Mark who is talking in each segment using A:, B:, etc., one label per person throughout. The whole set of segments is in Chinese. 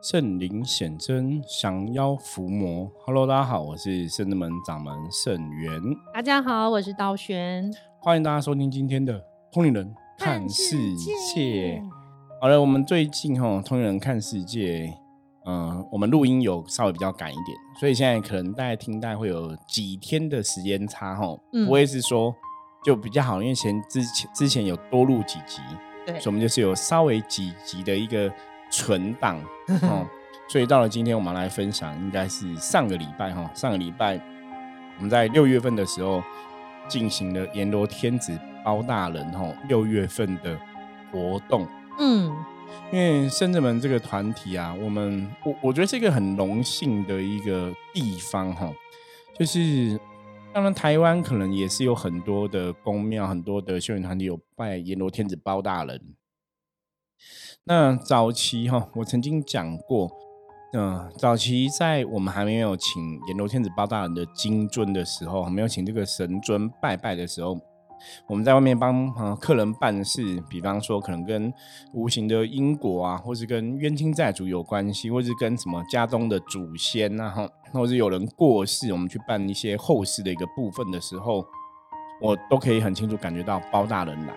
A: 圣灵显真，降妖伏魔。Hello，大家好，我是圣智门掌门圣元。
B: 大家好，我是道玄。
A: 欢迎大家收听今天的《通灵人看世界》。好了，我们最近哈《通灵人看世界》，嗯，我们录音有稍微比较赶一点，所以现在可能大家听，大概会有几天的时间差哈，不会是说就比较好，因为前之前之前有多录几集，
B: 对，
A: 所以我们就是有稍微几集的一个。存档 哦，所以到了今天，我们来分享，应该是上个礼拜哈，上个礼拜我们在六月份的时候进行了阎罗天子包大人哈六月份的活动。嗯，因为深圳门这个团体啊，我们我我觉得是一个很荣幸的一个地方哈，就是当然台湾可能也是有很多的宫庙，很多的修行团体有拜阎罗天子包大人。那早期哈，我曾经讲过，嗯，早期在我们还没有请阎罗天子包大人的金尊的时候，没有请这个神尊拜拜的时候，我们在外面帮客人办事，比方说可能跟无形的因果啊，或是跟冤亲债主有关系，或是跟什么家中的祖先啊，哈，或是有人过世，我们去办一些后事的一个部分的时候，我都可以很清楚感觉到包大人来。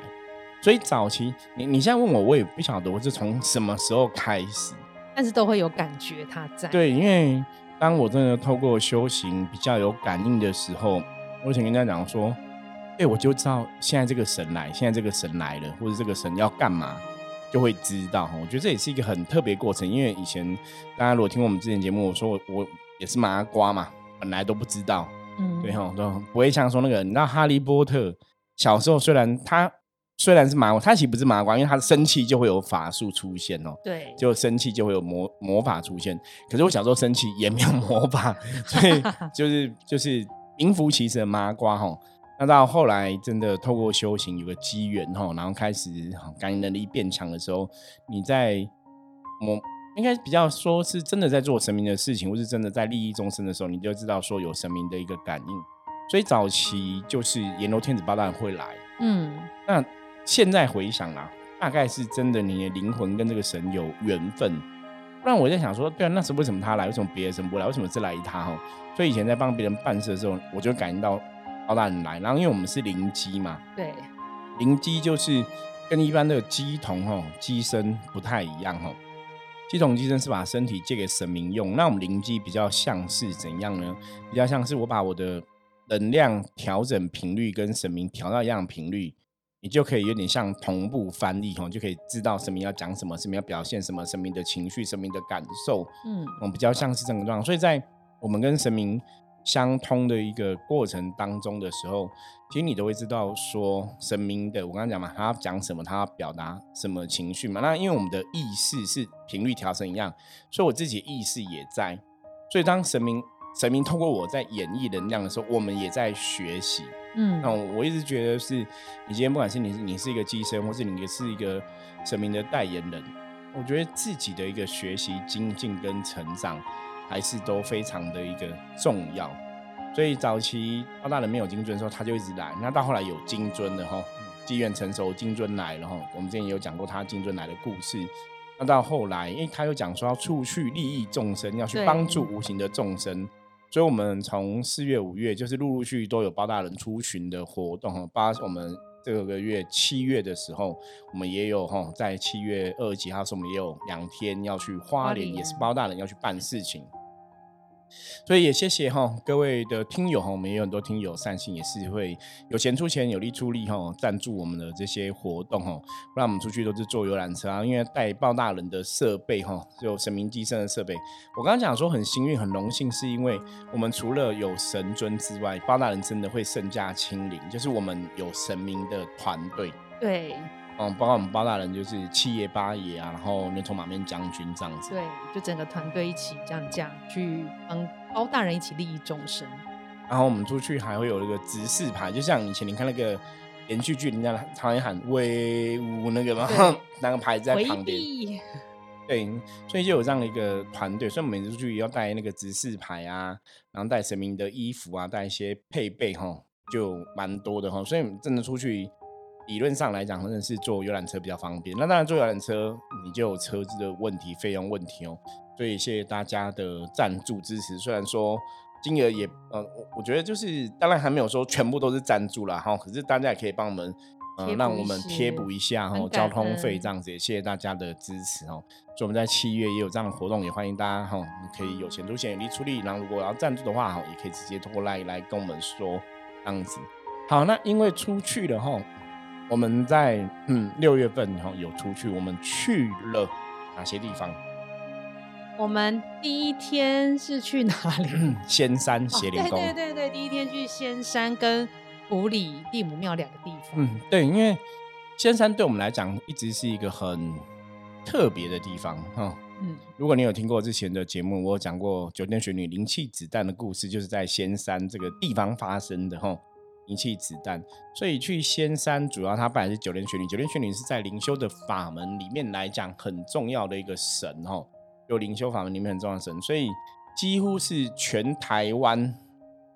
A: 所以早期，你你现在问我，我也不晓得我是从什么时候开始，
B: 但是都会有感觉他在。
A: 对，因为当我真的透过修行比较有感应的时候，我想跟大家讲说，哎，我就知道现在这个神来，现在这个神来了，或者这个神要干嘛，就会知道。我觉得这也是一个很特别过程，因为以前大家如果听我们之前节目，我说我我也是麻瓜嘛，本来都不知道，嗯，对哈，都不会像说那个，你知道哈利波特小时候虽然他。虽然是麻瓜，他其实不是麻瓜，因为他生气就会有法术出现哦。
B: 对，
A: 就生气就会有魔魔法出现。可是我小时候生气也没有魔法，所以 就是就是名副其实的麻瓜哈。那到后来真的透过修行有个机缘哈，然后开始感应能力变强的时候，你在我应该比较说是真的在做神明的事情，或是真的在利益众生的时候，你就知道说有神明的一个感应。所以早期就是阎罗天子八大人会来，嗯，那。现在回想啊，大概是真的，你的灵魂跟这个神有缘分。不然我在想说，对啊，那是为什么他来？为什么别的神不来？为什么只来他？哦，所以以前在帮别人办事的时候，我就感应到包大人来。然后因为我们是灵机嘛，
B: 对，
A: 灵机就是跟一般的机童哦机身不太一样哦。机童机身是把身体借给神明用，那我们灵机比较像是怎样呢？比较像是我把我的能量调整频率跟神明调到一样频率。你就可以有点像同步翻译，吼，就可以知道神明要讲什么，神明要表现什么，神明的情绪、神明的感受，嗯，我们比较像是这个状况。所以在我们跟神明相通的一个过程当中的时候，其实你都会知道说神明的，我刚刚讲嘛，他要讲什么，他要表达什么情绪嘛。那因为我们的意识是频率调成一样，所以我自己意识也在。所以当神明神明通过我在演绎能量的时候，我们也在学习。嗯，那我一直觉得是，你今天不管是你你是一个机身，或是你是一个神明的代言人，我觉得自己的一个学习精进跟成长，还是都非常的一个重要。所以早期澳大人没有金尊的时候，他就一直来。那到后来有金尊的哈，机缘成熟，金尊来了哈。我们之前也有讲过他金尊来的故事。那到后来，因为他又讲说要出去利益众生，要去帮助无形的众生。所以，我们从四月、五月，就是陆陆续续都有包大人出巡的活动哈。八，我们这个月七月的时候，我们也有哈，在七月二十几号时，我们也有两天要去花莲，也是包大人要去办事情。所以也谢谢哈各位的听友哈，我们也有很多听友善心，也是会有钱出钱，有力出力哈，赞助我们的这些活动哈。不然我们出去都是坐游览车啊，因为带包大人的设备哈，有神明机身的设备。我刚刚讲说很幸运、很荣幸，是因为我们除了有神尊之外，包大人真的会圣驾亲临，就是我们有神明的团队。
B: 对。
A: 嗯，包括我们包大人就是七爷八爷啊，然后牛头马面将军这样子。
B: 对，就整个团队一起这样这样去帮包大人一起利益众生。
A: 然后我们出去还会有一个指示牌，就像以前你看那个连续剧，人家常常喊威武那个嘛，那个牌子在旁边。对，所以就有这样的一个团队，所以我们每次出去要带那个指示牌啊，然后带神明的衣服啊，带一些配备哈，就蛮多的哈。所以真的出去。理论上来讲，真的是坐游览车比较方便。那当然，坐游览车你就有车子的问题、费用问题哦。所以谢谢大家的赞助支持。虽然说金额也呃，我我觉得就是当然还没有说全部都是赞助啦哈，可是大家也可以帮我们呃让我们贴补一下哈交通费这样子。也谢谢大家的支持哦。所以我们在七月也有这样的活动，也欢迎大家哈，可以有钱出钱，有力出力。然后如果要赞助的话哈，也可以直接通过来来跟我们说这样子。好，那因为出去了哈，我们在嗯六月份哈有出去，我们去了哪些地方？
B: 我们第一天是去哪里？
A: 仙山邪灵宫。
B: 对对对对，第一天去仙山跟五里地母庙两个地方。
A: 嗯，对，因为仙山对我们来讲一直是一个很特别的地方哈。嗯，如果你有听过之前的节目，我有讲过九天玄女灵气子弹的故事，就是在仙山这个地方发生的哈。灵气子弹，所以去仙山主要它本来是九天玄女，九天玄女是在灵修的法门里面来讲很重要的一个神哦。有灵修法门里面很重要的神，所以几乎是全台湾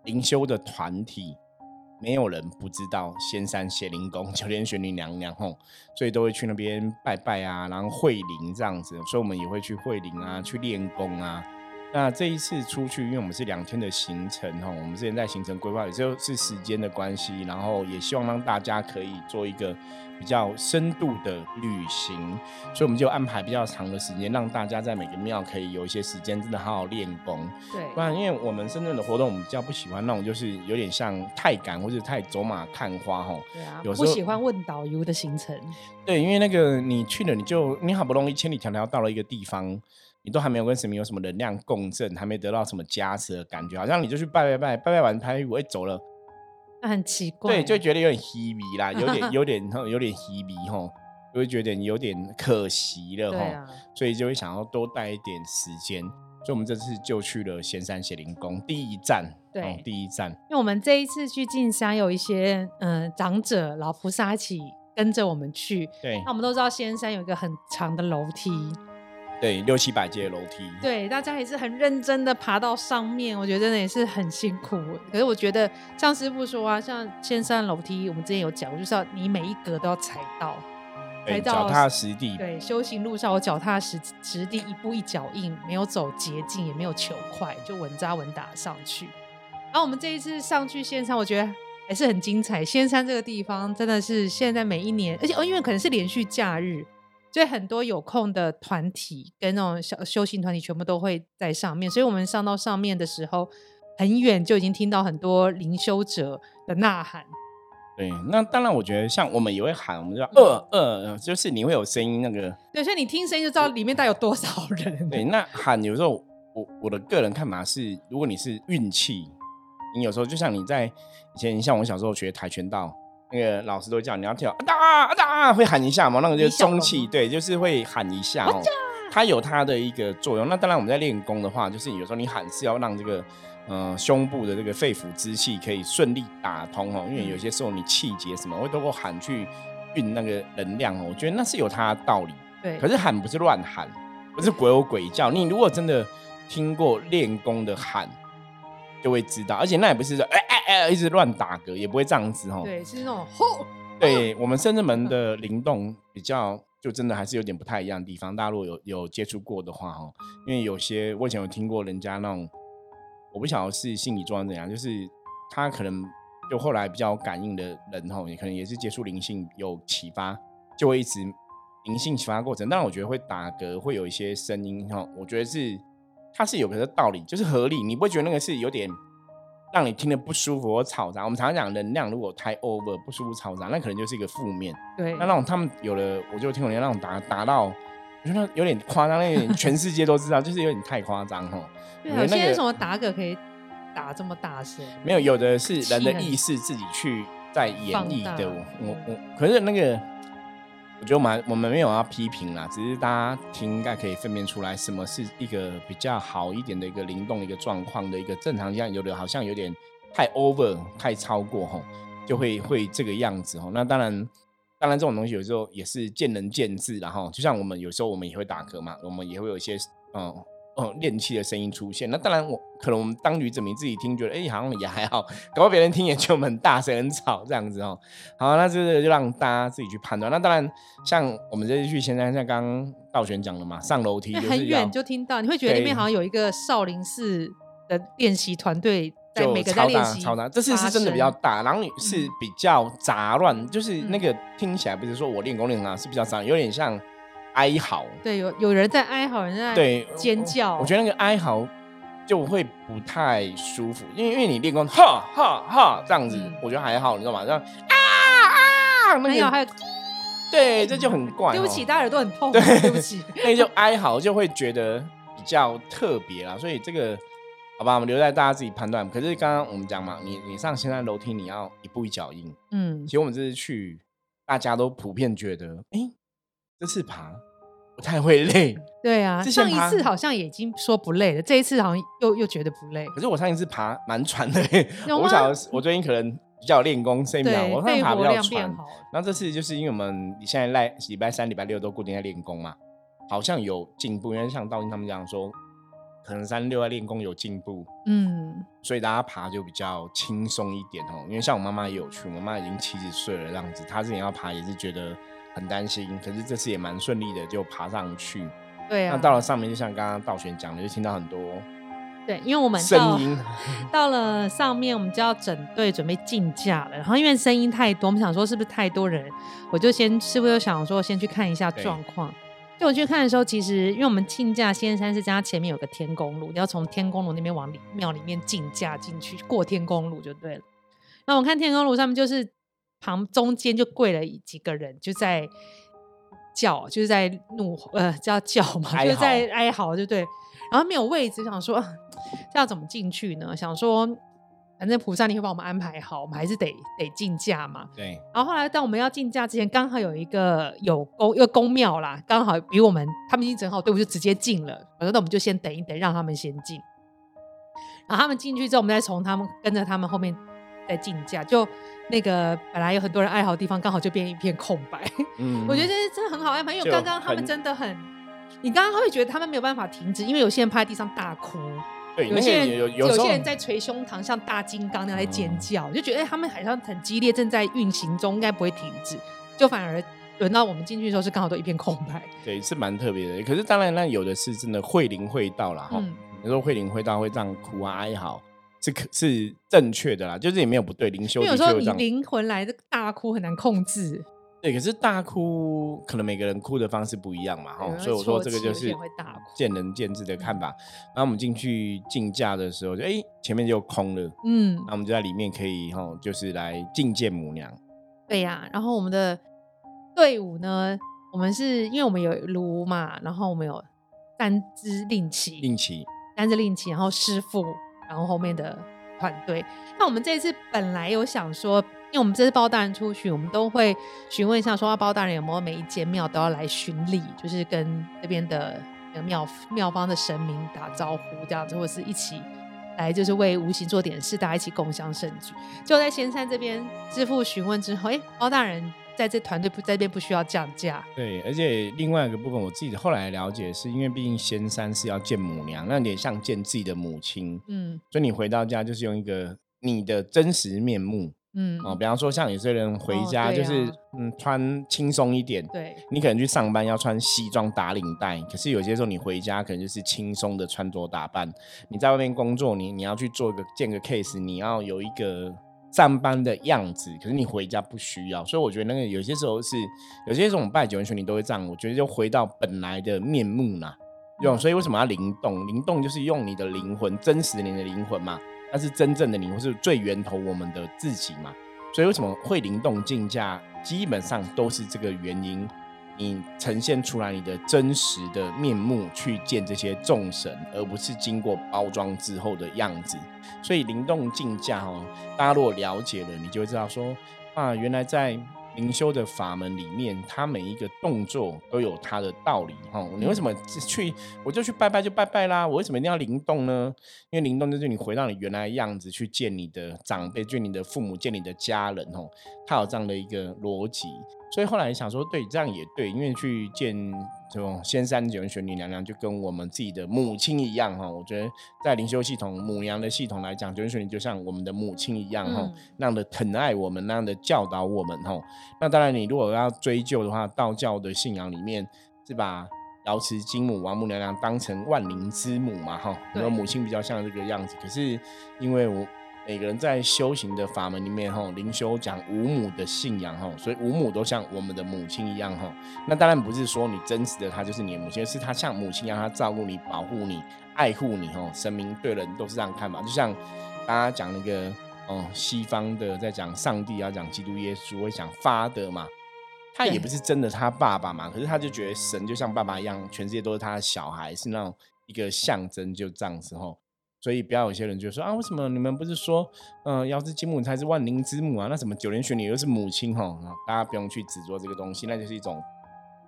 A: 灵修的团体，没有人不知道仙山谢灵宫九天玄女娘娘吼，所以都会去那边拜拜啊，然后会灵这样子，所以我们也会去会灵啊，去练功啊。那这一次出去，因为我们是两天的行程哈，我们之前在行程规划，也就是时间的关系，然后也希望让大家可以做一个比较深度的旅行，所以我们就安排比较长的时间，让大家在每个庙可以有一些时间，真的好好练功。
B: 对，
A: 不然因为我们深圳的活动，我们比较不喜欢那种就是有点像太赶或者太走马看花哈。
B: 对啊，有时候不喜欢问导游的行程。
A: 对，因为那个你去了，你就你好不容易千里迢迢到了一个地方。你都还没有跟神明有什么能量共振，还没得到什么加持的感觉，好像你就去拜拜拜拜拜完拍我一走了，
B: 那很奇怪。
A: 对，就觉得有点稀微啦，有点 有点有点稀微吼，就会觉得有点可惜了吼，所以就会想要多待一点时间。所以我们这次就去了仙山邪灵宫第一站，
B: 对，
A: 第一站。
B: 因为我们这一次去进山，有一些嗯长者老菩萨一起跟着我们去，
A: 对。
B: 那我们都知道仙山有一个很长的楼梯。
A: 对，六七百阶楼梯。
B: 对，大家也是很认真的爬到上面，我觉得真的也是很辛苦。可是我觉得，像师傅说啊，像千山楼梯，我们之前有讲，就是要你每一格都要踩到，
A: 踩到脚踏实地。
B: 对，修行路上我脚踏实实地，一步一脚印，没有走捷径，也没有求快，就稳扎稳打上去。然后我们这一次上去仙山，我觉得还是很精彩。仙山这个地方真的是现在每一年，而且哦，因为可能是连续假日。所以很多有空的团体跟那种小修行团体，全部都会在上面。所以我们上到上面的时候，很远就已经听到很多灵修者的呐喊。
A: 对，那当然，我觉得像我们也会喊，我们叫二二，就是你会有声音那个。
B: 对，所以你听声音就知道里面带有多少人。
A: 对，那喊有时候，我我的个人看法是，如果你是运气，你有时候就像你在以前，像我小时候学跆拳道。那个老师都叫你要跳啊哒啊哒，会喊一下嘛？那个就是中气，对，就是会喊一下哦。它有它的一个作用。那当然，我们在练功的话，就是有时候你喊是要让这个呃胸部的这个肺腑之气可以顺利打通哦。因为有些时候你气结什么，会通过喊去运那个能量哦。我觉得那是有它的道理。
B: 对。
A: 可是喊不是乱喊，不是鬼吼鬼叫。你如果真的听过练功的喊。就会知道，而且那也不是说哎哎哎一直乱打嗝，也不会这样子
B: 哦。对，是那种吼。
A: 对我们深圳门的灵动比较，就真的还是有点不太一样的地方。大家如果有有接触过的话哦，因为有些我以前有听过人家那种，我不晓得是心理状况怎样，就是他可能就后来比较感应的人哦，也可能也是接触灵性有启发，就会一直灵性启发过程。但我觉得会打嗝，会有一些声音哈，我觉得是。它是有个道理，就是合理，你不会觉得那个是有点让你听得不舒服或嘈杂。我们常常讲能量如果太 over 不舒服嘈杂，那可能就是一个负面。
B: 对，
A: 那那种他们有的，我就听人家那种打打到，我觉得有点夸张，那点全世界都知道，就是有点太夸张哈。
B: 有些什么打嗝可以打这么大声？
A: 没有，有的是人的意识自己去在演绎的。我我可是那个。我觉得我们我们没有要批评啦，只是大家听应该可以分辨出来，什么是一个比较好一点的一个灵动的一个状况的一个正常样，有的好像有点太 over 太超过吼，就会会这个样子吼。那当然，当然这种东西有时候也是见仁见智，然后就像我们有时候我们也会打嗝嘛，我们也会有一些嗯哦练气的声音出现。那当然，我可能我们当局者迷自己听，觉得哎好像也还好，搞到别人听也觉得我们很大声很吵这样子哦。好，那这个就让大家自己去判断。那当然，像我们这次去现在像刚刚道玄讲的嘛，上楼梯
B: 很远就听到，你会觉得里面好像有一个少林寺的练习团队。
A: 就超
B: 大
A: 超大，这次是真的比较大，然后是比较杂乱，就是那个听起来不是说我练功练啊，是比较杂，有点像哀嚎。
B: 对，有有人在哀嚎，人在
A: 对
B: 尖叫。
A: 我觉得那个哀嚎就会不太舒服，因为因为你练功哈哈哈这样子，我觉得还好，你知道吗？这样啊啊，
B: 没有还有，
A: 对，这就很怪。
B: 对不起，大家耳朵很痛。
A: 对，
B: 对不起，
A: 那就哀嚎就会觉得比较特别啦，所以这个。好吧，我们留在大家自己判断。可是刚刚我们讲嘛，你你上现在楼梯，你要一步一脚印。嗯，其实我们这次去，大家都普遍觉得，哎，这次爬不太会累。
B: 对啊，上一次好像已经说不累了，这一次好像又又觉得不累。
A: 可是我上一次爬蛮喘的，我想我最近可能比较练功，所以我上次爬比较喘。然后这次就是因为我们现在赖礼拜三、礼拜六都固定在练功嘛，好像有进步，因为像道英他们讲说。可能三六在练功有进步，嗯，所以大家爬就比较轻松一点哦。因为像我妈妈也有去，我妈已经七十岁了，这样子，她之前要爬也是觉得很担心，可是这次也蛮顺利的，就爬上去。
B: 对啊。
A: 那到了上面，就像刚刚道玄讲的，就听到很多
B: 对，因为我们
A: 声音
B: 到了上面，我们就要整队准备竞价了。然后因为声音太多，我们想说是不是太多人，我就先是不是想说先去看一下状况。就我去看的时候，其实因为我们进价仙山是家前面有个天宫路，你要从天宫路那边往里庙里面进价进去，过天宫路就对了。那我看天宫路上面就是旁中间就跪了几个人，就在叫，就是在怒呃叫叫嘛，就在哀嚎，就对。然后没有位置，想说这要怎么进去呢？想说。反正菩萨你会帮我们安排好，我们还是得得进驾嘛。
A: 对。
B: 然后后来，当我们要进驾之前，刚好有一个有公一个宫庙啦，刚好比我们他们已经整好队伍，就直接进了。我说那我们就先等一等，让他们先进。然后他们进去之后，我们再从他们跟着他们后面再进驾。就那个本来有很多人哀嚎的地方，刚好就变一片空白。嗯。我觉得这真的很好安排，因为刚刚他们真的很，你刚刚会觉得他们没有办法停止，因为有些人趴在地上大哭。
A: 对有些人
B: 有
A: 有
B: 些人在捶胸膛，像大金刚那样在尖叫，就觉得哎，他们好像很激烈，正在运行中，应该不会停止。就反而轮到我们进去的时候，是刚好都一片空白。
A: 对，是蛮特别的。可是当然，那有的是真的会灵会到了哈。有时候会灵会到会这样哭啊哀嚎，是可是正确的啦，就是也没有不对。灵修
B: 有时候你灵魂来的大哭很难控制。
A: 对，可是大哭可能每个人哭的方式不一样嘛，哈，所以我说这个就是见仁见智的看法。然后我们进去竞价的时候，就哎前面就空了，嗯，那我们就在里面可以哈，就是来觐见母娘。
B: 对呀，然后我们的队伍呢，我们是因为我们有炉嘛，然后我们有三支令旗，
A: 令旗，
B: 三支令旗，然后师傅，然后后面的团队。那我们这次本来有想说。因为我们这次包大人出去，我们都会询问一下，说包大人有没有每一间庙都要来巡礼，就是跟这边的庙庙方的神明打招呼这样子，或者是一起来就是为无形做点事，大家一起共享盛举。就在仙山这边，师傅询问之后，哎，包大人在这团队不在这边不需要降价。
A: 对，而且另外一个部分，我自己后来了解是因为毕竟仙山是要见母娘，那有点像见自己的母亲，嗯，所以你回到家就是用一个你的真实面目。嗯哦，比方说像有些人回家就是嗯穿轻松一点，
B: 对，
A: 你可能去上班要穿西装打领带，可是有些时候你回家可能就是轻松的穿着打扮。你在外面工作，你你要去做一个见个 case，你要有一个上班的样子，可是你回家不需要。所以我觉得那个有些时候是有些这种拜九人群你都会这样，我觉得就回到本来的面目啦。用所以为什么要灵动？灵动就是用你的灵魂，真实你的灵魂嘛。那是真正的灵魂是最源头我们的自己嘛？所以为什么会灵动竞价？基本上都是这个原因，你呈现出来你的真实的面目去见这些众神，而不是经过包装之后的样子。所以灵动竞价哦，大家如果了解了，你就会知道说啊，原来在。灵修的法门里面，它每一个动作都有它的道理哈。你为什么去我就去拜拜就拜拜啦？我为什么一定要灵动呢？因为灵动就是你回到你原来的样子去见你的长辈，见你的父母，见你的家人哦。它有这样的一个逻辑，所以后来想说，对，这样也对，因为去见这种仙山九天玄女娘娘就跟我们自己的母亲一样哈。我觉得在灵修系统母娘的系统来讲，九天玄女就像我们的母亲一样哈，那样的疼爱我们，那样的教导我们哈。那当然，你如果要追究的话，道教的信仰里面是把瑶池金母、王母娘娘当成万灵之母嘛哈，然后母亲比较像这个样子。可是因为我。每个人在修行的法门里面，吼，灵修讲五母的信仰，吼，所以五母都像我们的母亲一样，吼。那当然不是说你真实的她就是你的母亲，是她像母亲一样，她照顾你、保护你、爱护你，吼。神明对人都是这样看嘛，就像大家讲那个，哦，西方的在讲上帝要讲基督耶稣，会讲发的嘛，他也不是真的他爸爸嘛，可是他就觉得神就像爸爸一样，全世界都是他的小孩，是那种一个象征，就这样子，哈。所以不要有些人就说啊，为什么你们不是说，嗯，瑶池金母才是万灵之母啊？那什么九莲玄女又是母亲哈？大家不用去执着这个东西，那就是一种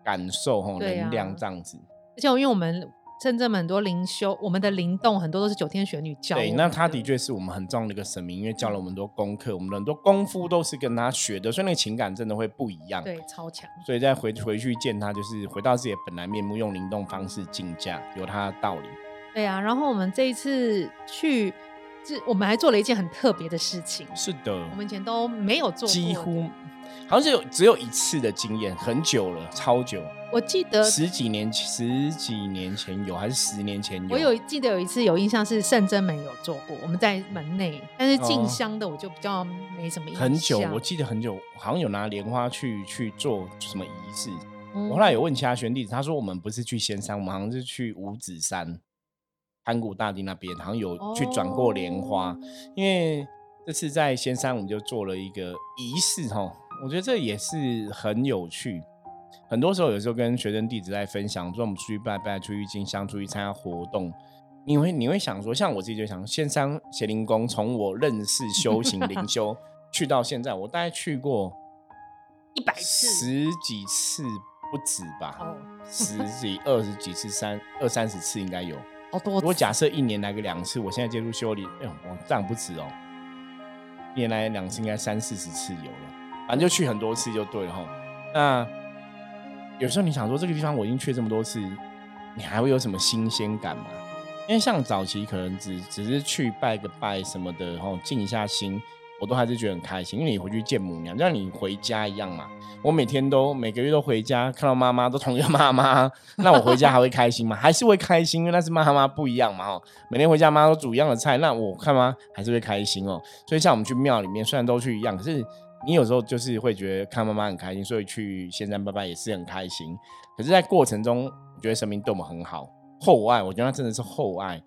A: 感受哈，能量这样子。
B: 而且因为我们真正很多灵修，我们的灵动很多都是九天玄女教。
A: 对，那他的确是我们很重要的一个神明，因为教了我们很多功课，我们的很多功夫都是跟他学的，所以那个情感真的会不一样。
B: 对，超强。
A: 所以再回回去见他，就是回到自己的本来面目，用灵动方式进价，有他的道理。
B: 对啊，然后我们这一次去，这我们还做了一件很特别的事情。
A: 是的，
B: 我们以前都没有做过，
A: 几乎好像是有只有一次的经验，很久了，超久。
B: 我记得
A: 十几年十几年前有，还是十年前有？
B: 我有记得有一次有印象是圣真门有做过，我们在门内，但是进香的我就比较没什么印象。
A: 很久，我记得很久，好像有拿莲花去去做什么仪式。我后来有问其他兄弟，他说我们不是去仙山，我们好像是去五指山。盘古大帝那边好像有去转过莲花，因为这次在仙山我们就做了一个仪式哈，我觉得这也是很有趣。很多时候有时候跟学生弟子在分享，说我们出去拜拜、出去进香、出去参加活动，你会你会想说，像我自己就想，仙山邪灵宫从我认识修行灵修 去到现在，我大概去过
B: 一百次、
A: 十几次不止吧，十几、二十几次、三二三十次应该有。
B: 如
A: 果假设一年来个两次，我现在接触修理，哎呦，我这样不止哦。一年来两次，应该三四十次有了，反正就去很多次就对了哈。那有时候你想说，这个地方我已经去这么多次，你还会有什么新鲜感吗？因为像早期可能只只是去拜个拜什么的，然后静一下心。我都还是觉得很开心，因为你回去见母娘，就像你回家一样嘛。我每天都每个月都回家，看到妈妈都同一个妈妈，那我回家还会开心吗？还是会开心，因为那是妈妈不一样嘛。哦，每天回家妈都煮一样的菜，那我看妈还是会开心哦。所以像我们去庙里面，虽然都去一样，可是你有时候就是会觉得看妈妈很开心，所以去仙山拜拜也是很开心。可是，在过程中，我觉得神明对我们很好，厚爱，我觉得那真的是厚爱，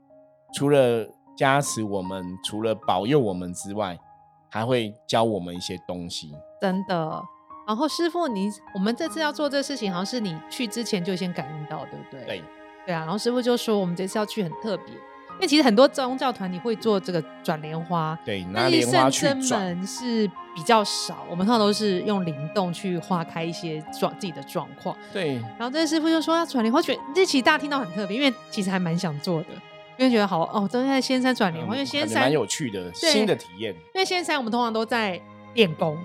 A: 除了加持我们，除了保佑我们之外。还会教我们一些东西，
B: 真的。然后师傅，你我们这次要做这事情，好像是你去之前就先感应到，对不对？
A: 对，
B: 对啊。然后师傅就说，我们这次要去很特别，因为其实很多宗教团体会做这个转莲花，
A: 对，拿莲花去
B: 转是比较少。我们通常都是用灵动去化开一些状自己的状况。
A: 对。
B: 然后这师傅就说要转莲花，觉这其实大家听到很特别，因为其实还蛮想做的。因为觉得好哦，都在仙山转莲花，因为仙山
A: 蛮有趣的新的体验。
B: 因为仙山我们通常都在练功，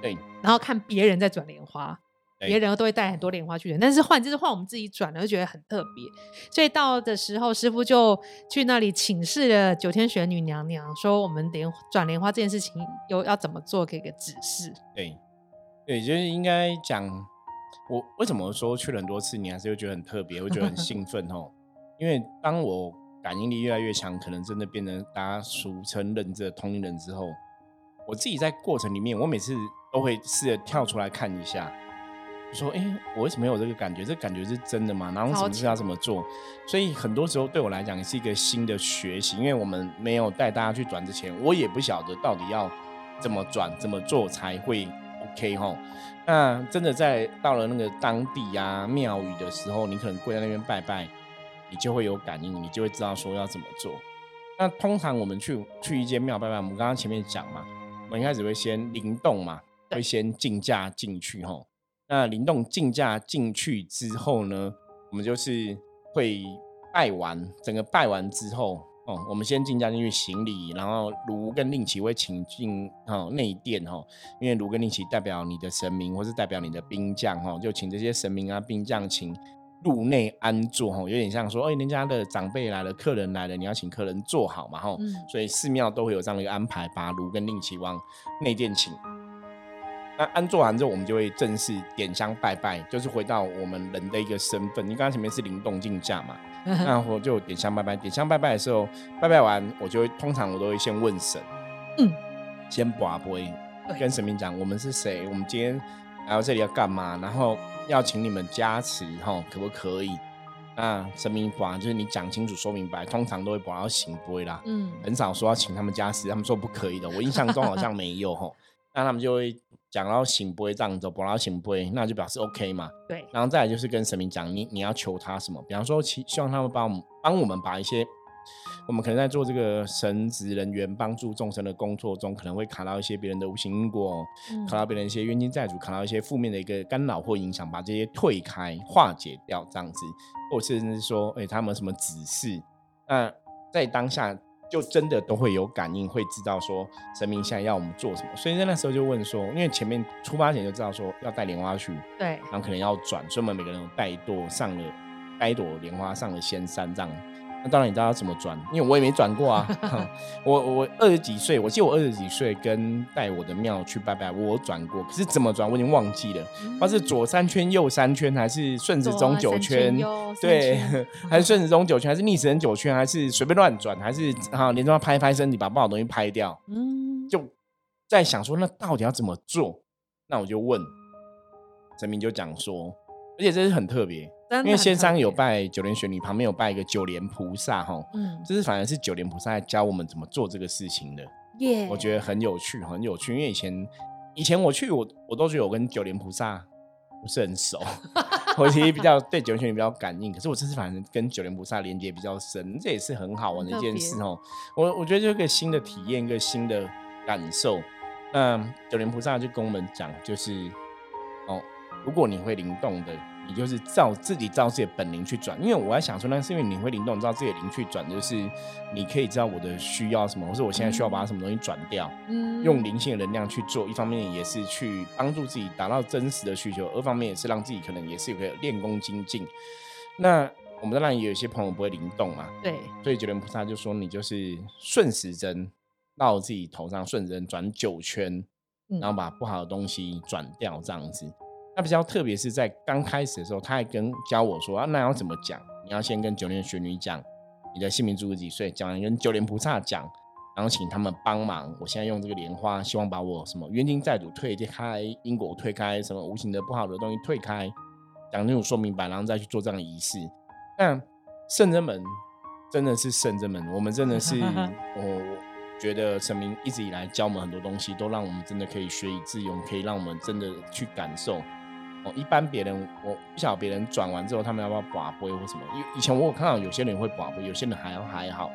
A: 对，
B: 然后看别人在转莲花，别人都会带很多莲花去但是换就是换我们自己转了，就觉得很特别。所以到的时候，师傅就去那里请示了九天玄女娘娘，说我们莲转莲花这件事情有要怎么做，给个指示。
A: 对，对，就是应该讲，我为什么说去了很多次，你还是会觉得很特别，会觉得很兴奋哦？因为当我感应力越来越强，可能真的变成大家俗称认知的通灵人之后，我自己在过程里面，我每次都会试着跳出来看一下，说：“哎，我为什么有这个感觉？这感觉是真的吗？然后什么事要怎么做？”所以很多时候对我来讲也是一个新的学习，因为我们没有带大家去转之前，我也不晓得到底要怎么转、怎么做才会 OK 哈。那真的在到了那个当地啊庙宇的时候，你可能跪在那边拜拜。你就会有感应，你就会知道说要怎么做。那通常我们去去一间庙拜拜，我们刚刚前面讲嘛，我们一开始会先灵动嘛，会先竞价进去吼。那灵动竞价进去之后呢，我们就是会拜完，整个拜完之后，哦，我们先竞价进去行礼，然后炉跟令旗会请进哦内殿吼，因为炉跟令旗代表你的神明或是代表你的兵将吼，就请这些神明啊兵将请。入内安坐哈，有点像说，哎，人家的长辈来了，客人来了，你要请客人坐好嘛哈。所以寺庙都会有这样的一个安排，把炉跟令旗往内殿请。那安坐完之后，我们就会正式点香拜拜，就是回到我们人的一个身份。你刚刚前面是灵动竞价嘛，那我就点香拜拜。点香拜拜的时候，拜拜完，我就会通常我都会先问神，嗯，先卜杯，跟神明讲我们是谁，我们今天来到这里要干嘛，然后要请你们加持哈，可不可以？那神明卜就是你讲清楚说明白，通常都会卜到醒杯啦，嗯，很少说要请他们加持，他们说不可以的。我印象中好像没有吼，那他们就会。讲然后醒不会这样走，不然后醒不会，那就表示 OK 嘛。
B: 对，
A: 然后再来就是跟神明讲，你你要求他什么？比方说，希希望他们帮我们帮我们把一些我们可能在做这个神职人员帮助众生的工作中，可能会卡到一些别人的无形因果，卡到别人一些冤亲债主，卡到一些负面的一个干扰或影响，把这些退开化解掉这样子，或甚至是说，哎，他们什么指示？那在当下。就真的都会有感应，会知道说神明现在要我们做什么，所以在那时候就问说，因为前面出发前就知道说要带莲花去，
B: 对，
A: 然后可能要转，所以我们每个人带一朵上了，带一朵莲花上了仙山这样。那当然你知道要怎么转，因为我也没转过啊。我我二十几岁，我记得我二十几岁跟带我的庙去拜拜，我转过，可是怎么转我已经忘记了，它是左三圈右三圈，还是顺时钟九圈？对，还是顺时钟九圈，还是逆时针九圈，还是随便乱转，还是啊连着拍拍身体把不好东西拍掉？嗯，就在想说那到底要怎么做？那我就问神明就讲说，而且这是很特别。因为先生有拜九莲玄女，旁边有拜一个九莲菩萨，哈，嗯，这是反而是九莲菩萨教我们怎么做这个事情的，耶，我觉得很有趣，很有趣。因为以前以前我去，我我都觉得我跟九莲菩萨不是很熟，我其实比较对九莲玄女比较感应，可是我这次反正跟九莲菩萨连接比较深，这也是很好玩的一件事哦。我我觉得这个新的体验，一个新的感受。那九莲菩萨就跟我们讲，就是哦，如果你会灵动的。你就是照自己照自己的本领去转，因为我在想说，那是因为你会灵动，照自己的灵去转，就是你可以知道我的需要什么，或是我现在需要把什么东西转掉，嗯，用灵性的能量去做，一方面也是去帮助自己达到真实的需求，二方面也是让自己可能也是有个练功精进。那我们当然也有一些朋友不会灵动嘛，
B: 对，
A: 所以九莲菩萨就说你就是顺时针绕自己头上，顺时针转九圈，然后把不好的东西转掉，这样子。那比较特别是在刚开始的时候，他还跟教我说啊，那要怎么讲？你要先跟九莲玄女讲你的姓名、住几岁，讲完跟九莲菩萨讲，然后请他们帮忙。我现在用这个莲花，希望把我什么冤亲债主退开，因果退开，什么无形的不好的东西退开，讲清楚说明白，然后再去做这样的仪式。那圣真门真的是圣真门，我们真的是 我觉得神明一直以来教我们很多东西，都让我们真的可以学以致用，可以让我们真的去感受。哦，一般别人我不晓得别人转完之后他们要不要拔杯或什么，因为以前我有看到有些人会拔杯，有些人还还好。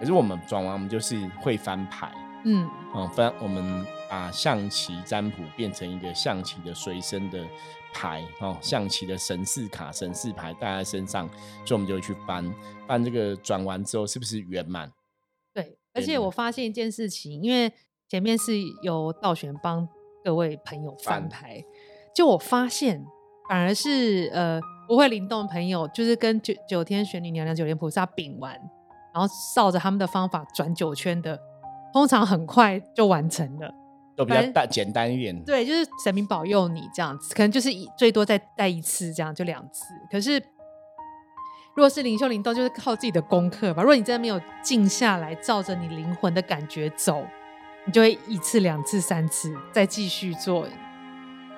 A: 可是我们转完我们就是会翻牌，嗯，哦翻我们把象棋占卜变成一个象棋的随身的牌，哦象棋的神士卡、神士牌带在身上，所以我们就会去翻翻这个转完之后是不是圆满？
B: 对，而且我发现一件事情，因为前面是由道玄帮各位朋友翻牌。就我发现，反而是呃不会灵动的朋友，就是跟九九天玄女娘娘、九天菩萨禀完，然后照着他们的方法转九圈的，通常很快就完成了，
A: 都比较大简单一点。
B: 对，就是神明保佑你这样子，可能就是一最多再带一次这样，就两次。可是如果是灵修灵动，就是靠自己的功课吧。如果你真的没有静下来，照着你灵魂的感觉走，你就会一次、两次、三次，再继续做。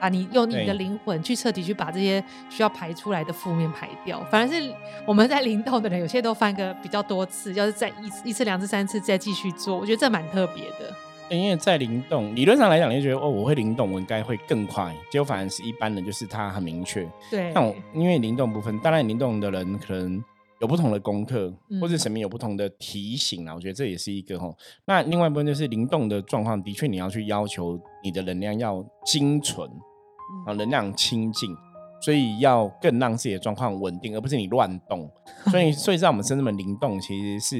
B: 啊，你用你的灵魂去彻底去把这些需要排出来的负面排掉，反而是我们在灵动的人，有些都翻个比较多次，要是再一一次、两次、三次再继续做，我觉得这蛮特别的。
A: 因为在灵动理论上来讲，你就觉得哦，我会灵动，我应该会更快。结果反而是一般的，就是他很明确。
B: 对，
A: 那我因为灵动部分，当然灵动的人可能有不同的功课，或者神明有不同的提醒啊，我觉得这也是一个哈。那另外一部分就是灵动的状况，的确你要去要求你的能量要精纯。啊，能量清净，所以要更让自己的状况稳定，而不是你乱动。所以，所以在我们深圳门灵动，其实是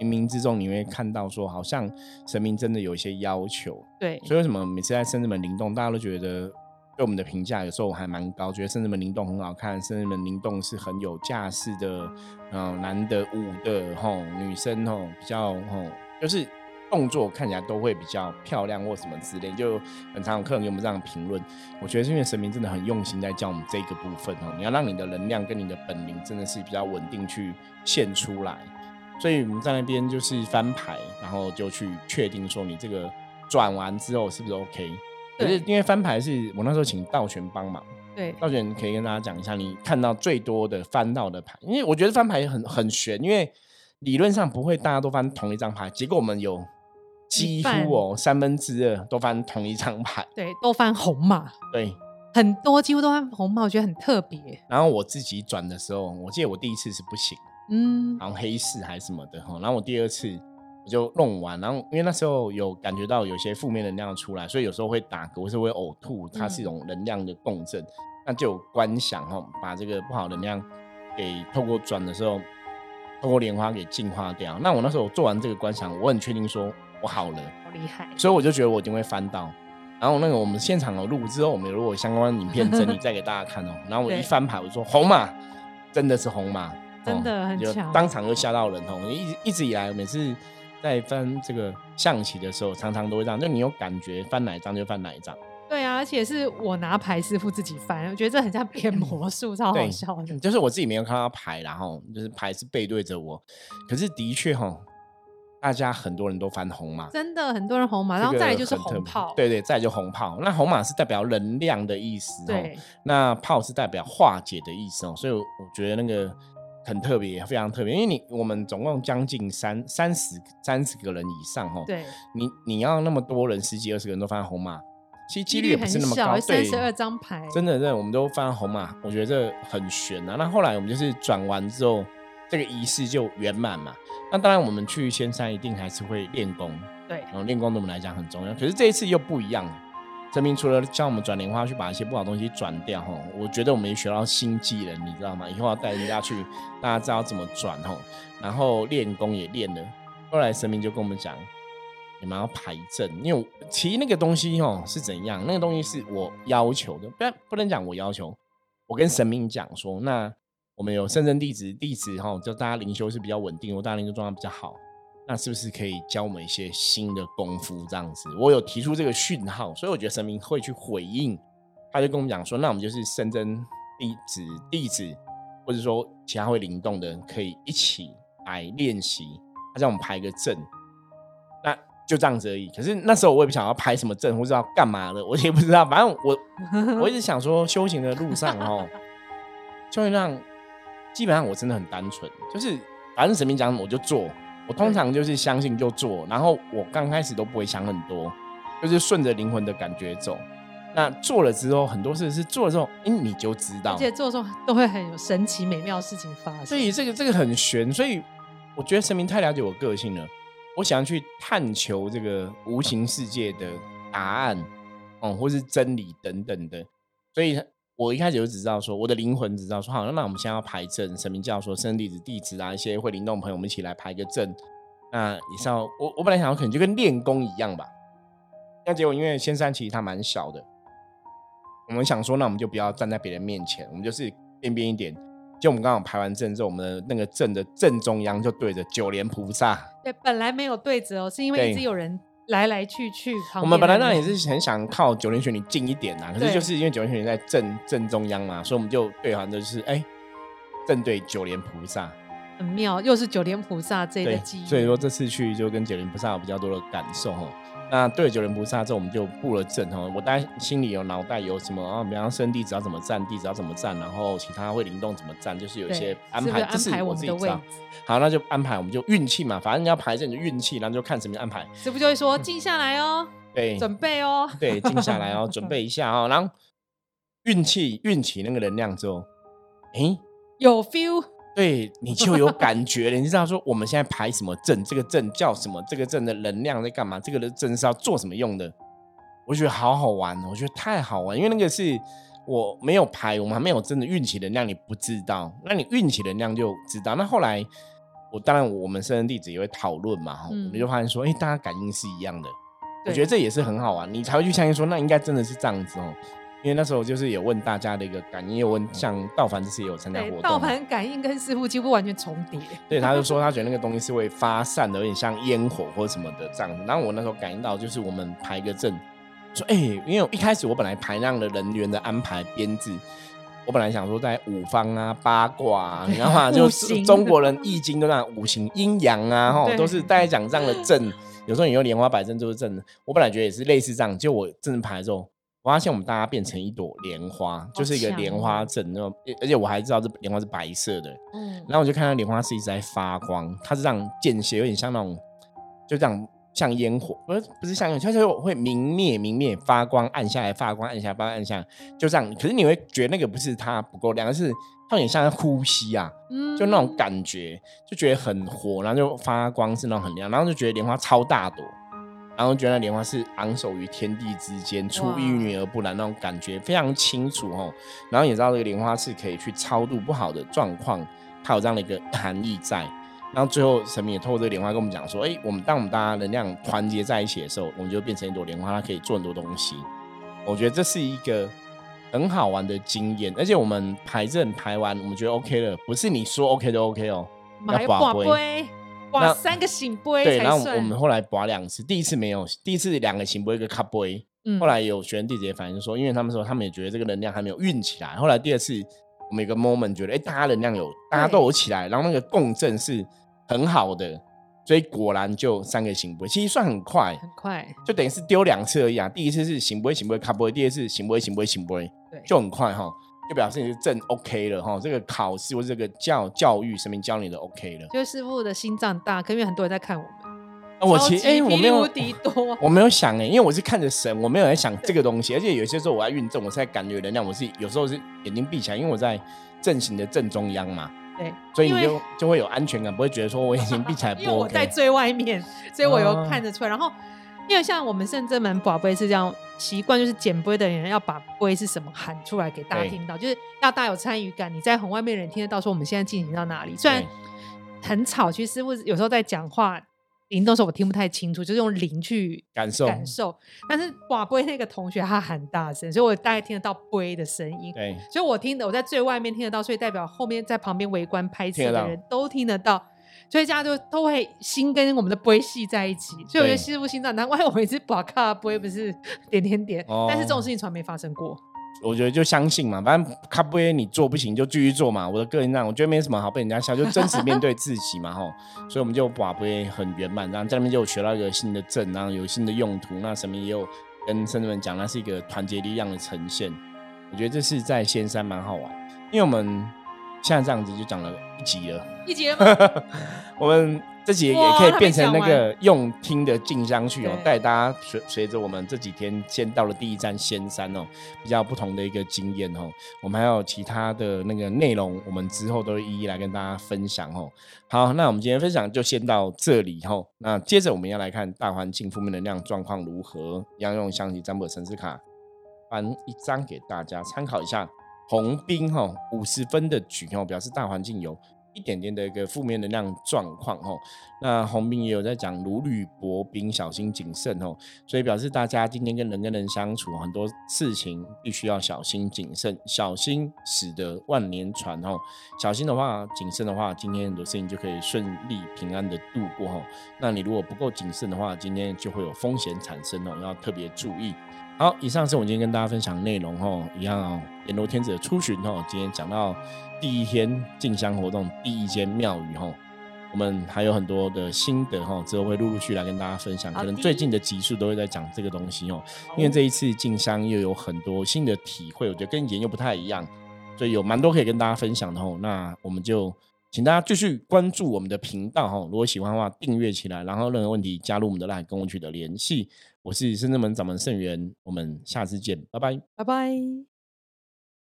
A: 冥冥之中你会看到说，好像神明真的有一些要求。
B: 对。
A: 所以为什么每次在深圳门灵动，大家都觉得对我们的评价有时候还蛮高，觉得圣人们灵动很好看，圣人们灵动是很有架势的，嗯，男的、舞的，吼，女生吼比较吼，就是动作看起来都会比较漂亮或什么之类，就很常有客人给我们这样评论。我觉得是因为神明真的很用心在教我们这个部分哦，你要让你的能量跟你的本领真的是比较稳定去现出来，所以我们在那边就是翻牌，然后就去确定说你这个转完之后是不是 OK。可是因为翻牌是我那时候请道玄帮忙，
B: 对，
A: 道玄可以跟大家讲一下，你看到最多的翻到的牌，因为我觉得翻牌很很悬，因为理论上不会大家都翻同一张牌，结果我们有几乎哦三分之二都翻同一张牌，
B: 对，都翻红马，
A: 对，
B: 很多几乎都翻红马，我觉得很特别。
A: 然后我自己转的时候，我记得我第一次是不行，嗯，然后黑市还是什么的哈，然后我第二次。我就弄完，然后因为那时候有感觉到有些负面能量出来，所以有时候会打嗝，或是会呕吐，它是一种能量的共振，那就有观想哈，把这个不好能量给透过转的时候，透过莲花给净化掉。那我那时候做完这个观想，我很确定说我好了，
B: 好厉害，
A: 所以我就觉得我一定会翻到。然后那个我们现场有录之后，我们如果相关影片整理 再给大家看哦。然后我一翻牌，我说红马，真的是红马，
B: 真的很强，
A: 当场就吓到人哦。一一直以来每次。在翻这个象棋的时候，常常都会这样，就你有感觉翻哪一张就翻哪一张。
B: 对啊，而且是我拿牌师傅自己翻，我觉得这很像变魔术，超好笑的。
A: 就是我自己没有看到牌，然后就是牌是背对着我，可是的确哈，大家很多人都翻红马，
B: 真的很多人红马，然后再来就是红炮，
A: 对对，再就红炮。那红马是代表能量的意思，
B: 对，
A: 那炮是代表化解的意思哦，所以我觉得那个。很特别，非常特别，因为你我们总共将近三三十三十个人以上哦，
B: 对，
A: 你你要那么多人十几二十个人都翻红马，其实几率也不是那么高，
B: 三十二张牌，
A: 真的，真的，我们都翻红马，我觉得这很悬啊。那后来我们就是转完之后，这个仪式就圆满嘛。那当然，我们去仙山一定还是会练功，
B: 对，
A: 然后练功对我们来讲很重要。可是这一次又不一样了。证明除了教我们转莲花去把一些不好东西转掉哈，我觉得我们也学到新技能，你知道吗？以后要带人家去，大家知道怎么转哈。然后练功也练了。后来神明就跟我们讲，你们要排阵，因为其实那个东西哈是怎样？那个东西是我要求的，不不能讲我要求。我跟神明讲说，那我们有圣真弟子，弟子哈，就大家灵修是比较稳定，我大家灵修状况比较好。那是不是可以教我们一些新的功夫？这样子，我有提出这个讯号，所以我觉得神明会去回应。他就跟我们讲说，那我们就是圣真弟子、弟子，或者说其他会灵动的人，可以一起来练习。他叫我们排个阵，那就这样子而已。可是那时候我也不想要排什么阵，或者要干嘛的，我也不知道。反正我我一直想说，修行的路上哦，修行上基本上我真的很单纯，就是反正神明讲什么我就做。我通常就是相信就做，然后我刚开始都不会想很多，就是顺着灵魂的感觉走。那做了之后，很多事是做了之后，哎，你就知道。
B: 而且做的时候都会很有神奇美妙的事情发生。
A: 所以这个这个很玄，所以我觉得神明太了解我个性了。我想要去探求这个无形世界的答案，哦，或是真理等等的，所以。我一开始就只知道说，我的灵魂只知道说，好，那我们现在要排阵，神明叫说，生弟子、弟子啊，一些会灵动朋友，我们一起来排个阵。那也是要我，我本来想要可能就跟练功一样吧。那结果因为仙山其实它蛮小的，我们想说，那我们就不要站在别人面前，我们就是边边一点。就我们刚好排完阵之后，我们的那个阵的正中央就对着九莲菩萨。
B: 对，本来没有对着哦，是因为一直有人。来来去去，
A: 我们本来那也是很想靠九连玄女近一点呐，可是就是因为九连玄女在正正中央嘛，所以我们就对好的就是哎，正对九连菩萨，
B: 很妙，又是九莲菩萨这个记忆，
A: 所以说这次去就跟九莲菩萨有比较多的感受哈。那对九人菩萨之后，我们就布了阵哈。我大家心里有脑袋有什么啊？比方生地只要怎么站，地只要怎么站，然后其他会灵动怎么站，就是有一些安排。
B: 安排我
A: 自己知道。好，那就安排，我们就运气嘛，反正你要排阵就运气，然后就看什么安排。
B: 师傅就会说静下来哦，
A: 对，
B: 准备哦，
A: 对，静下来哦，准备一下哦，然后运气运起那个能量之后，哎，
B: 有 feel。
A: 对你就有感觉了，你知道说我们现在排什么阵，这个阵叫什么，这个阵的能量在干嘛，这个的阵是要做什么用的？我觉得好好玩，我觉得太好玩，因为那个是我没有排，我们还没有真的运气能量，你不知道，那你运气能量就知道。那后来我当然我们生人弟子也会讨论嘛，哈，我们就发现说，哎，大家感应是一样的，我觉得这也是很好玩，你才会去相信说，那应该真的是这样子哦。因为那时候就是有问大家的一个感应，有问像道凡这次也有参加活动，
B: 道凡感应跟师傅几乎完全重叠。
A: 对，他就说他觉得那个东西是会发散的，有点像烟火或者什么的这样子。然后我那时候感应到，就是我们排个阵，说哎，因为一开始我本来排那样的人员的安排编制，我本来想说在五方啊、八卦，你知道吗？就是中国人易经都那五行阴阳啊，哈，都是大家讲这样的阵。有时候你用莲花摆阵就是阵，我本来觉得也是类似这样，就我阵排之后。我发现我们大家变成一朵莲花，就是一个莲花阵那种，而且我还知道这莲花是白色的。嗯，然后我就看到莲花是一直在发光，它是这样间歇，有点像那种，就这样像烟火，不是不是像烟火，它就会明灭明灭发光，暗下来发光，暗下来发光，暗下，就这样。可是你会觉得那个不是它不够亮，而是它有点像呼吸啊，就那种感觉，就觉得很火，然后就发光是那种很亮，然后就觉得莲花超大朵。然后觉得莲花是昂首于天地之间，出淤泥而不染那种感觉非常清楚哦。然后也知道这个莲花是可以去超度不好的状况，它有这样的一个含义在。然后最后神明也透过这个莲花跟我们讲说：，哎，我们当我们大家能量团结在一起的时候，我们就变成一朵莲花，它可以做很多东西。我觉得这是一个很好玩的经验，而且我们排阵排完，我们觉得 OK 了，不是你说 OK 就 OK 哦，
B: 要挂龟。哇，三个醒杯对，
A: 然后我们后来拔两次，第一次没有，第一次两个醒杯一个卡杯，后来有学员弟姐反映说，因为他们说他们也觉得这个能量还没有运起来，后来第二次我们一个 moment 觉得，哎，大家能量有，大家都有起来，然后那个共振是很好的，所以果然就三个醒杯，其实算很快，
B: 很快，
A: 就等于是丢两次而已啊，第一次是醒杯醒杯卡杯，第二次醒杯醒杯醒杯，对，就很快哈。就表示你是正 OK 了哈，这个考试或这个教教育，神明教你的 OK 了。
B: 就是师傅的心脏大，可因为很多人在看我们。
A: 我其实哎，我没有我没有想哎，因为我是看着神，我没有在想这个东西。而且有些时候我在运动，我是在感觉能量，我是有时候是眼睛闭起来，因为我在正行的正中央嘛。
B: 对，
A: 所以你就就会有安全感，不会觉得说我眼睛闭起来 不 OK。
B: 因为我在最外面，所以我有看得出来。然后。因为像我们圣正门宝贝是这样习惯，就是捡杯的人要把杯是什么喊出来给大家听到，就是要大有参与感。你在很外面人听得到，说我们现在进行到哪里？虽然很吵，其实师傅有时候在讲话灵动时候我听不太清楚，就是用灵去
A: 感受
B: 感受。但是宝贝那个同学他很大声，所以我大概听得到杯的声音。
A: 对，
B: 所以我听的我在最外面听得到，所以代表后面在旁边围观拍摄的人都听得到。所以大家就都会心跟我们的杯系在一起，所以我觉得师傅心脏难怪我们一直把卡杯不是点点点，但是这种事情从来没发生过。
A: 我觉得就相信嘛，反正卡杯你做不行就继续做嘛。我的个人上，我觉得没什么好被人家笑，就真实面对自己嘛吼。所以我们就把杯很圆满，然后在那边就有学到一个新的阵，然后有新的用途。那神明也有跟圣人们讲，那是一个团结力量的呈现。我觉得这是在仙山蛮好玩，因为我们。现在这样子就讲了一集了，
B: 一集了吗？
A: 我们这集也可以变成那个用听的进香去哦，带大家随随着我们这几天先到了第一站仙山哦，比较不同的一个经验哦。我们还有其他的那个内容，我们之后都会一一来跟大家分享哦。好，那我们今天分享就先到这里哦。那接着我们要来看大环境负面能量状况如何，要用象棋占卜城市卡翻一张给大家参考一下。红兵哈五十分的局哦，表示大环境有一点点的一个负面能量状况哦。那红兵也有在讲如履薄冰，小心谨慎哦。所以表示大家今天跟人跟人相处，很多事情必须要小心谨慎，小心使得万年船哦。小心的话，谨慎的话，今天很多事情就可以顺利平安的度过哦。那你如果不够谨慎的话，今天就会有风险产生哦，要特别注意。好，以上是我今天跟大家分享内容哦，一样哦。阎罗天子的出巡哈，今天讲到第一天进香活动第一间庙宇哈，我们还有很多的心得哈，之后会陆陆续来跟大家分享。可能最近的集数都会在讲这个东西哦，因为这一次进香又有很多新的体会，我觉得跟以前又不太一样，所以有蛮多可以跟大家分享的哦。那我们就请大家继续关注我们的频道哈，如果喜欢的话订阅起来，然后任何问题加入我们的 LINE 跟我取得联系。我是深圳门掌门盛元，我们下次见，拜拜，
B: 拜拜。